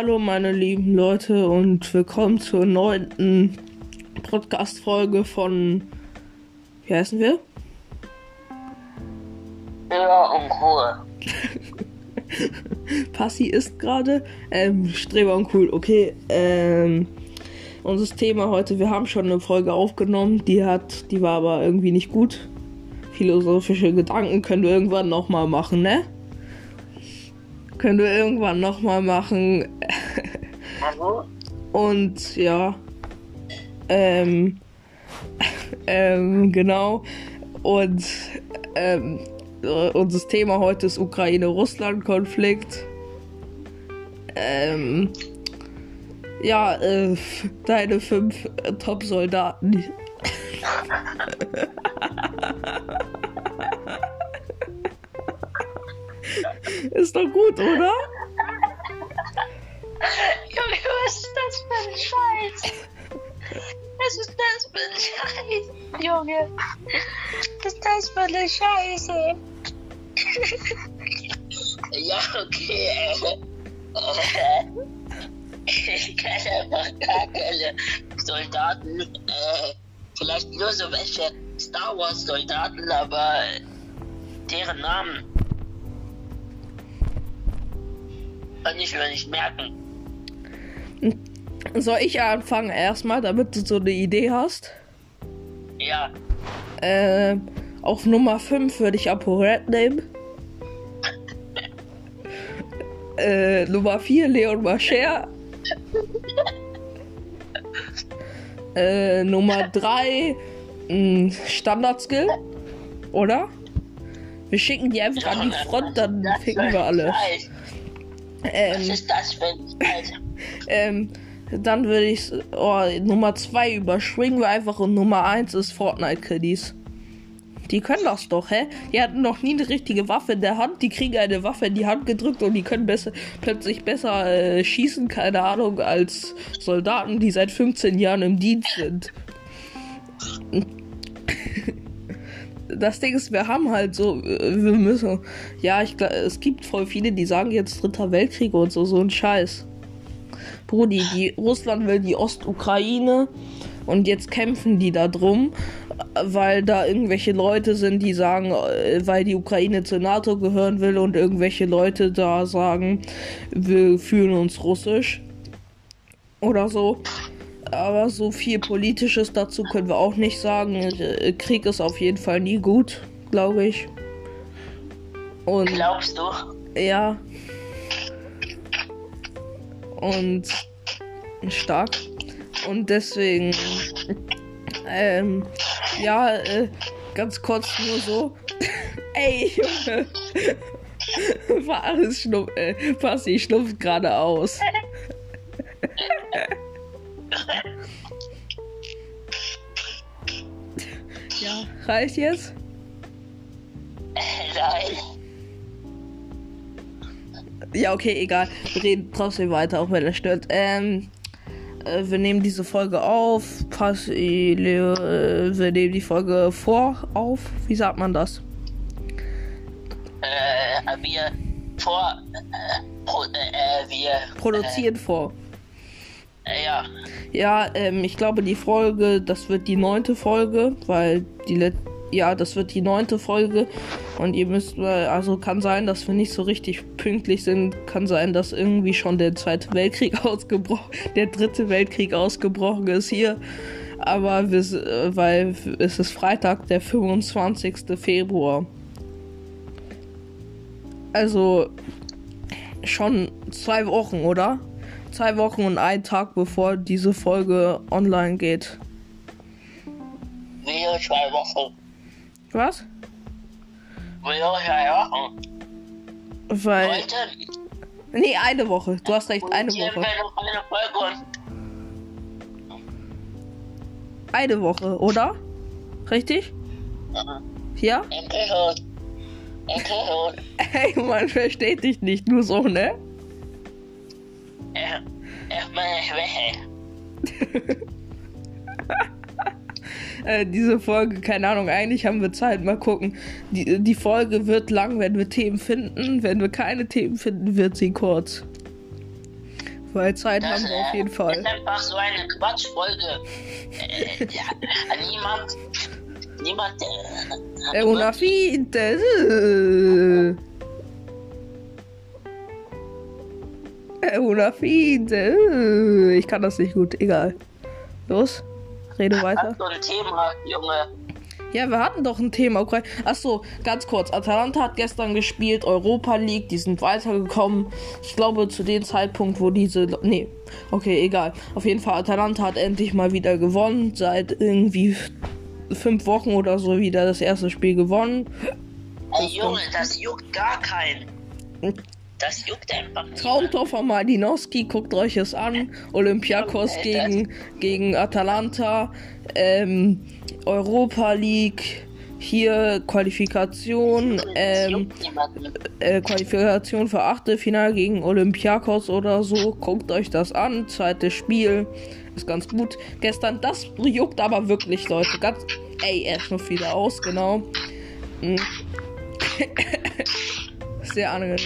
Hallo meine lieben Leute und willkommen zur neunten Podcast-Folge von, wie heißen wir? Ja, und cool. Passi ist gerade, ähm, Streber und cool, okay, ähm, unser Thema heute, wir haben schon eine Folge aufgenommen, die hat, die war aber irgendwie nicht gut. Philosophische Gedanken können wir irgendwann nochmal machen, ne? Können wir irgendwann nochmal machen. Hallo? Und ja. Ähm. ähm, genau. Und ähm, äh, unser Thema heute ist Ukraine-Russland-Konflikt. Ähm. Ja, äh, deine fünf äh, Top-Soldaten. ist doch gut, oder? Was ist das für ein Scheiß? Was ist das für ein Scheiß? Junge, was ist das für eine Scheiße? ja, okay. Ich kenne einfach gar keine Soldaten. Äh, vielleicht nur so welche Star Wars Soldaten, aber deren Namen kann ich mir nicht merken. Soll ich anfangen erstmal, damit du so eine Idee hast? Ja, Äh, auf Nummer 5 würde ich ApoRed nehmen. Äh, Nummer 4 Leon Mascher. Äh, Nummer 3 Standard-Skill. Oder? Wir schicken die einfach an die Front, dann ficken wir alle. Scheiß. Was Ähm, ist das für ein ähm, dann würde ich oh, Nummer 2 überspringen wir einfach und Nummer 1 ist Fortnite Kiddies. Die können das doch, hä? Die hatten noch nie eine richtige Waffe in der Hand. Die kriegen eine Waffe in die Hand gedrückt und die können besser, plötzlich besser äh, schießen, keine Ahnung, als Soldaten, die seit 15 Jahren im Dienst sind. Das Ding ist, wir haben halt so, äh, wir müssen, ja, ich glaube, es gibt voll viele, die sagen jetzt Dritter Weltkrieg und so, so ein Scheiß. Brudi, die Russland will die Ostukraine und jetzt kämpfen die da drum, weil da irgendwelche Leute sind, die sagen, äh, weil die Ukraine zur NATO gehören will und irgendwelche Leute da sagen, wir fühlen uns russisch oder so. Aber so viel Politisches dazu können wir auch nicht sagen. Äh, Krieg ist auf jeden Fall nie gut, glaube ich. Und Glaubst du? ja. Und stark. Und deswegen, ähm, ja, äh, ganz kurz nur so. Ey, Junge. Fares schnupp, äh, Passi schnupft gerade aus. ja, reicht jetzt? Nein. Ja, okay, egal. Wir reden trotzdem weiter, auch wenn es stört. Ähm, äh, wir nehmen diese Folge auf. Pass, äh, äh, wir nehmen die Folge vor auf. Wie sagt man das? Äh, wir vor. Äh, pro, äh, wir. Produzieren vor. Äh, ja. Ja, ähm, ich glaube, die Folge, das wird die neunte Folge, weil die Let ja, das wird die neunte Folge und ihr müsst, also kann sein, dass wir nicht so richtig pünktlich sind, kann sein, dass irgendwie schon der zweite Weltkrieg ausgebrochen, der dritte Weltkrieg ausgebrochen ist hier, aber wir, weil es ist Freitag, der 25. Februar. Also schon zwei Wochen, oder? Zwei Wochen und ein Tag bevor diese Folge online geht. Wir zwei Wochen. Was? Wochen. Weil. Heute Nee, eine Woche. Du hast recht, eine Woche. eine Woche, oder? Richtig? Ja? Hey, man versteht dich nicht nur so, ne? Ist meine Schwäche. Äh, diese Folge, keine Ahnung, eigentlich haben wir Zeit. Mal gucken. Die, die Folge wird lang, wenn wir Themen finden. Wenn wir keine Themen finden, wird sie kurz. Weil Zeit Das haben wir auf äh, jeden Fall. ist einfach so eine Quatschfolge. äh, ja, niemand. Niemand. Äh, hat una finte. Una finte. Ich kann das nicht gut, egal. Los, rede weiter. Hast du ein Thema, Junge? Ja, wir hatten doch ein Thema. Okay. Achso, ganz kurz. Atalanta hat gestern gespielt, Europa League, die sind weitergekommen. Ich glaube, zu dem Zeitpunkt, wo diese. Nee, okay, egal. Auf jeden Fall, Atalanta hat endlich mal wieder gewonnen. Seit irgendwie fünf Wochen oder so wieder das erste Spiel gewonnen. Ey, Junge, das juckt gar keinen. Das juckt einfach nicht. Traumtor von Malinowski, guckt euch es an. Olympiakos Alter. gegen, gegen Atalanta. Ähm, Europa League. Hier Qualifikation. Ähm, äh, Qualifikation für Achtelfinale gegen Olympiakos oder so. Guckt euch das an. Zweites Spiel. Ist ganz gut. Gestern, das juckt aber wirklich, Leute. Ganz. Ey, er ist noch wieder aus, genau. Hm. Sehr angenehm.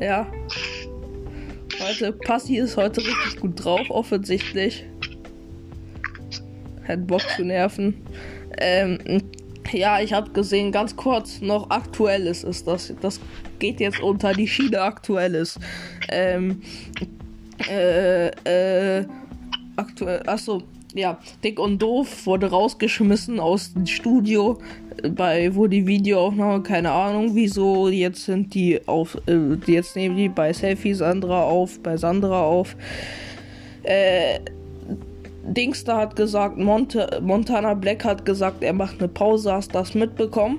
Ja. Leute, Passi ist heute richtig gut drauf, offensichtlich. Hat Bock zu nerven. Ähm, ja, ich habe gesehen, ganz kurz noch aktuelles ist das. Das geht jetzt unter die Schiene aktuelles. Ähm, äh, äh, aktuell, achso, ja, Dick und Doof wurde rausgeschmissen aus dem Studio, bei wo die Videoaufnahme, keine Ahnung wieso, jetzt sind die auf, äh, jetzt nehmen die bei Selfie Sandra auf, bei Sandra auf. Äh, Dingster hat gesagt, Monte, Montana Black hat gesagt, er macht eine Pause, hast das mitbekommen?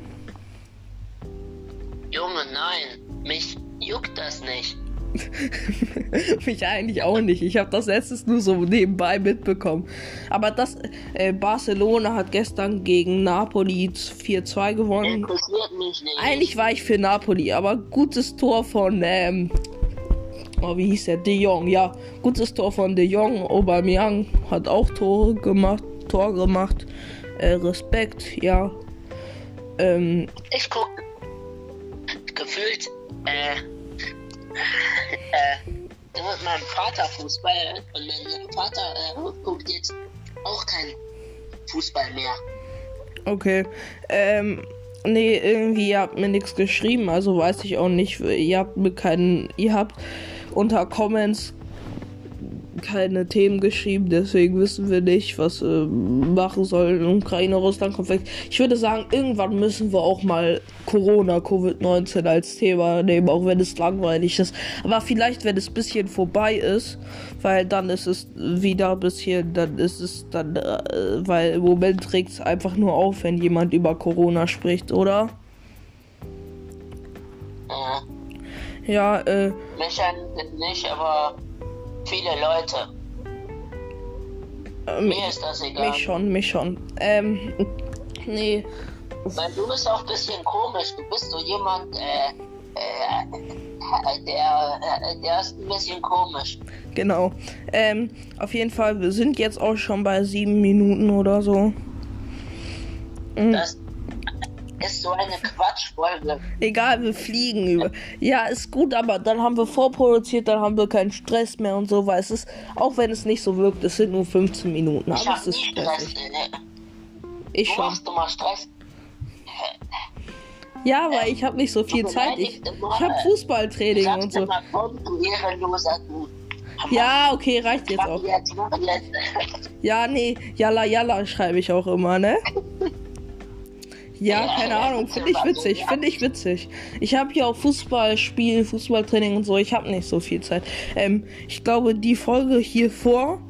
Junge, nein. Mich juckt das nicht. Mich eigentlich auch nicht. Ich habe das letztes nur so nebenbei mitbekommen. Aber das äh, Barcelona hat gestern gegen Napoli 4-2 gewonnen. Interessiert mich nicht. Eigentlich war ich für Napoli, aber gutes Tor von ähm, oh, wie hieß der? De Jong, ja, gutes Tor von De Jong. Aubameyang hat auch Tore gemacht, Tor gemacht. Äh, Respekt, ja. Ähm, Ich guck gefühlt, äh, äh, meinem Vater Fußball und mein Vater äh, guckt jetzt auch kein Fußball mehr. Okay. Ähm, nee, irgendwie, ihr habt mir nichts geschrieben, also weiß ich auch nicht. Ihr habt mir keinen, ihr habt unter Comments keine Themen geschrieben, deswegen wissen wir nicht, was wir machen sollen. Ukraine, Russland, Konflikt. Ich würde sagen, irgendwann müssen wir auch mal Corona, Covid-19 als Thema nehmen, auch wenn es langweilig ist. Aber vielleicht, wenn es ein bisschen vorbei ist, weil dann ist es wieder ein bisschen, dann ist es dann, äh, weil im Moment trägt es einfach nur auf, wenn jemand über Corona spricht, oder? Äh, Ja, äh, mich eigentlich nicht, aber viele Leute. äh, Mir ist das egal. mich schon, mich schon. Ähm, nee. Weil du bist auch ein bisschen komisch. Du bist so jemand, äh, äh, der, äh, der ist ein bisschen komisch. Genau. Ähm, auf jeden Fall, wir sind jetzt auch schon bei sieben Minuten oder so. Mhm. Das ist so eine Quatschfolge. Egal, wir fliegen über. Ja, ist gut, aber dann haben wir vorproduziert, dann haben wir keinen Stress mehr und so, weil es ist, auch wenn es nicht so wirkt, es sind nur 15 Minuten, Ich aber es ist nie Stress. stressig. äh, Ich Du schon. machst immer Stress. Ja, weil ich habe nicht so viel Zeit. Ich, ich habe Fußballtraining und so. du du. Ja, okay, reicht jetzt auch. jetzt, mach jetzt. Ja, nee, Yalla Yalla schreibe ich auch immer, ne? Ja, keine Ahnung, finde ich witzig, finde ich witzig. Ich habe hier auch Fußballspiel, Fußballtraining und so, ich habe nicht so viel Zeit. Ähm, ich glaube, die Folge hier vor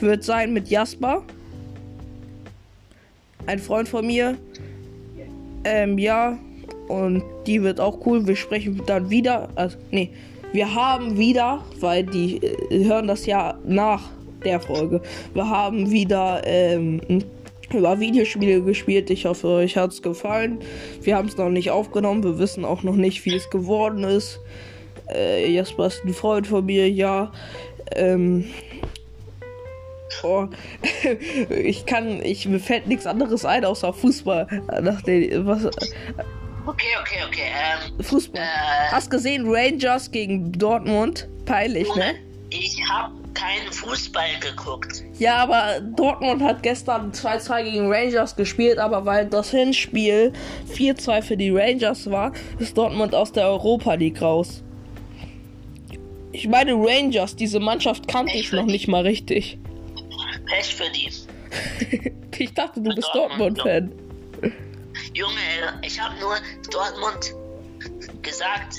wird sein mit Jasper. Ein Freund von mir. Ähm, ja, und die wird auch cool. Wir sprechen dann wieder, also, nee, wir haben wieder, weil die äh, hören das ja nach der Folge. Wir haben wieder ähm, über Videospiele gespielt. Ich hoffe, euch hat's gefallen. Wir haben es noch nicht aufgenommen. Wir wissen auch noch nicht, wie es geworden ist. Äh, Jasper ist ein Freund von mir, ja. Ähm, oh, ich kann, ich mir fällt nichts anderes ein außer Fußball. Nach den, was, Okay, okay, okay. Ähm, Fußball. äh, Hast gesehen Rangers gegen Dortmund? Peinlich, ne? Ich habe keinen Fußball geguckt. Ja, aber Dortmund hat gestern 2-2 gegen Rangers gespielt, aber weil das Hinspiel 4-2 für die Rangers war, ist Dortmund aus der Europa League raus. Ich meine Rangers, diese Mannschaft kannte ich noch nicht mal richtig. Pech für die. Ich dachte, du bist Dortmund, Dortmund-Fan. Junge, ich habe nur Dortmund gesagt,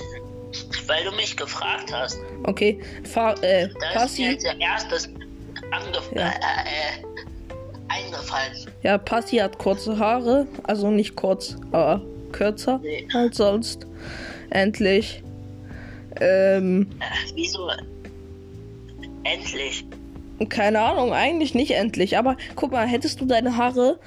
weil du mich gefragt hast. Okay, Fa äh, Da ist mir Passi. als erstes Ja. äh, äh, eingefallen. Ja, Passi hat kurze Haare, also nicht kurz, aber kürzer Nee. als sonst. Endlich. Ähm, Äh, wieso? Endlich. keine Ahnung, eigentlich nicht endlich. Aber guck mal, hättest du deine Haare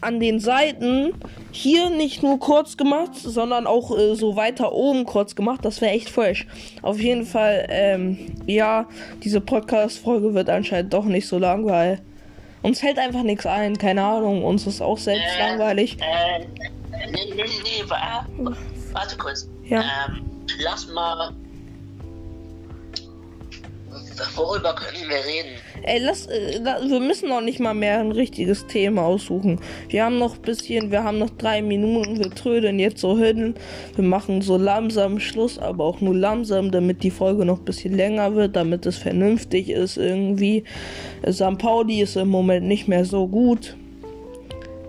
an den Seiten hier nicht nur kurz gemacht, sondern auch äh, so weiter oben kurz gemacht, das wäre echt fresh. Auf jeden Fall, ähm, ja, diese Podcast-Folge wird anscheinend doch nicht so lang, weil uns fällt einfach nichts ein, keine Ahnung, uns ist auch selbst Äh, langweilig. Äh, nee, nee, nee, wa warte kurz. Ja. Ähm, lass mal. Worüber können wir reden? Ey, lass, äh, wir müssen noch nicht mal mehr ein richtiges Thema aussuchen. Wir haben noch ein bisschen, wir haben noch drei Minuten, wir trödeln jetzt so hin. Wir machen so langsam Schluss, aber auch nur langsam, damit die Folge noch ein bisschen länger wird, damit es vernünftig ist irgendwie. Äh, St. Pauli ist im Moment nicht mehr so gut.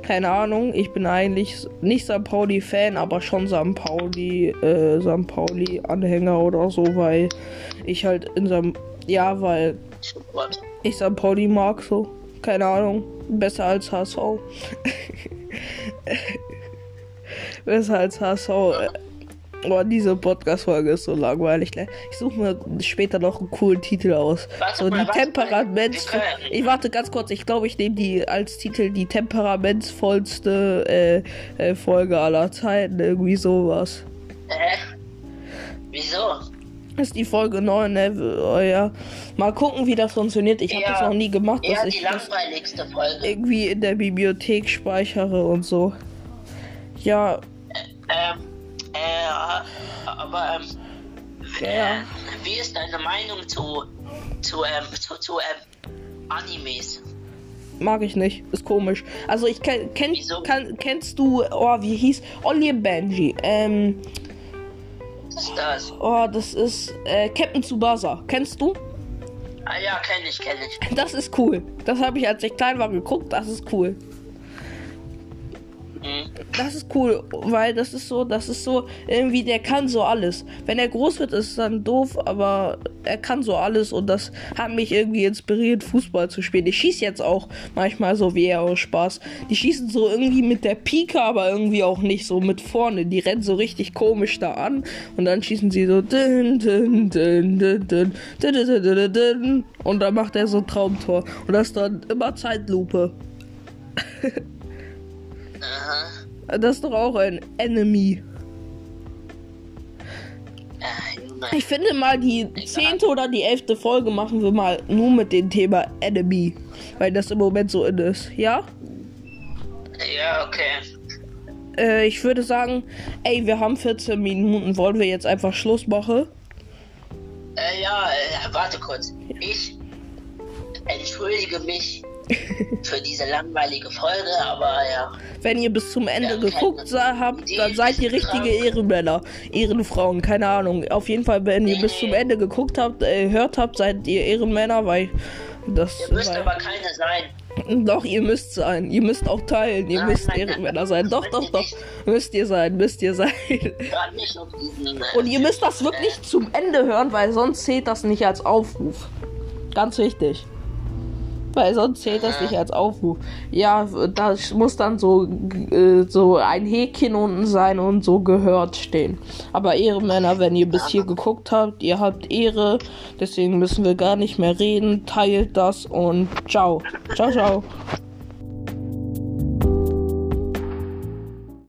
Keine Ahnung, ich bin eigentlich nicht St. Pauli-Fan, aber schon St. Pauli, äh, St. Pauli-Anhänger oder so, weil ich halt in St. Ja, weil ich St. Pauli mag so. Keine Ahnung. Besser als HSV. Besser als HSV. äh, Oh, diese Podcast-Folge ist so langweilig. ne? Ich suche mir später noch einen coolen Titel aus. Warte so die. Temperaments. Ich warte ganz kurz. Ich glaube, ich nehme die als Titel die temperamentsvollste äh, äh, Folge aller Zeiten. Irgendwie sowas. Hä? Wieso? Ist die Folge 9, ne? Oh, ja. Mal gucken, wie das funktioniert. Ich habe Ja. das noch nie gemacht, Ja, dass die ich das Folge. irgendwie in der Bibliothek speichere und so. Ja, Ähm, äh, aber, ähm, ja. wie ist deine Meinung zu, zu, ähm, zu, zu, ähm, Animes? Mag ich nicht. Ist komisch. Also ich kenn, kenn, kann, kennst du, oh, wie hieß? Ollie Benji. Ähm, ist das? oh, das ist äh, Captain Tsubasa. Kennst du? Ah ja, kenn ich, kenn ich. Das ist cool. Das habe ich, als ich klein war, geguckt. Das ist cool. Das ist cool, weil das ist so, das ist so, irgendwie, der kann so alles. Wenn er groß wird, ist es dann doof, aber er kann so alles und das hat mich irgendwie inspiriert, Fußball zu spielen. Ich schieße jetzt auch manchmal so wie er aus Spaß. Die schießen so irgendwie mit der Pike, aber irgendwie auch nicht so mit vorne. Die rennen so richtig komisch da an und dann schießen sie so. Und dann macht er so ein Traumtor. Und das ist dann immer Zeitlupe. Aha. Das ist doch auch ein Enemy. Junge. Ich finde mal, die zehnte oder die elfte Folge machen wir mal nur mit dem Thema Enemy. Weil das im Moment so in ist. Ja? Ja, okay. Äh, ich würde sagen, ey, wir haben 14 Minuten. Wollen wir jetzt einfach Schluss machen? Äh, ja, äh, warte kurz. Ich entschuldige mich für diese langweilige Folge, aber ja. Wenn ihr bis zum Ende Ja, geguckt habt, dann seid ihr richtige. Ehrenmänner. Ehrenfrauen, keine Ahnung. Auf jeden Fall, wenn ihr bis zum Ende geguckt habt, äh, hört habt, seid ihr Ehrenmänner, weil das. Ihr müsst weil, aber keine sein. Doch, ihr müsst sein. Ihr müsst auch teilen. Ihr Nein, müsst nein, Ehrenmänner nein. sein. Doch, doch, doch. Müsst ihr sein, müsst ihr sein. Diesen. Äh, Und ihr müsst das wirklich zum Ende hören, weil sonst zählt das nicht als Aufruf. Ganz wichtig. Weil sonst zählt das nicht als Aufruf. Ja, da muss dann so, äh, so ein Häkchen unten sein und so gehört stehen. Aber Ehrenmänner, wenn ihr bis hier geguckt habt, ihr habt Ehre. Deswegen müssen wir gar nicht mehr reden. Teilt das und ciao. Ciao, ciao.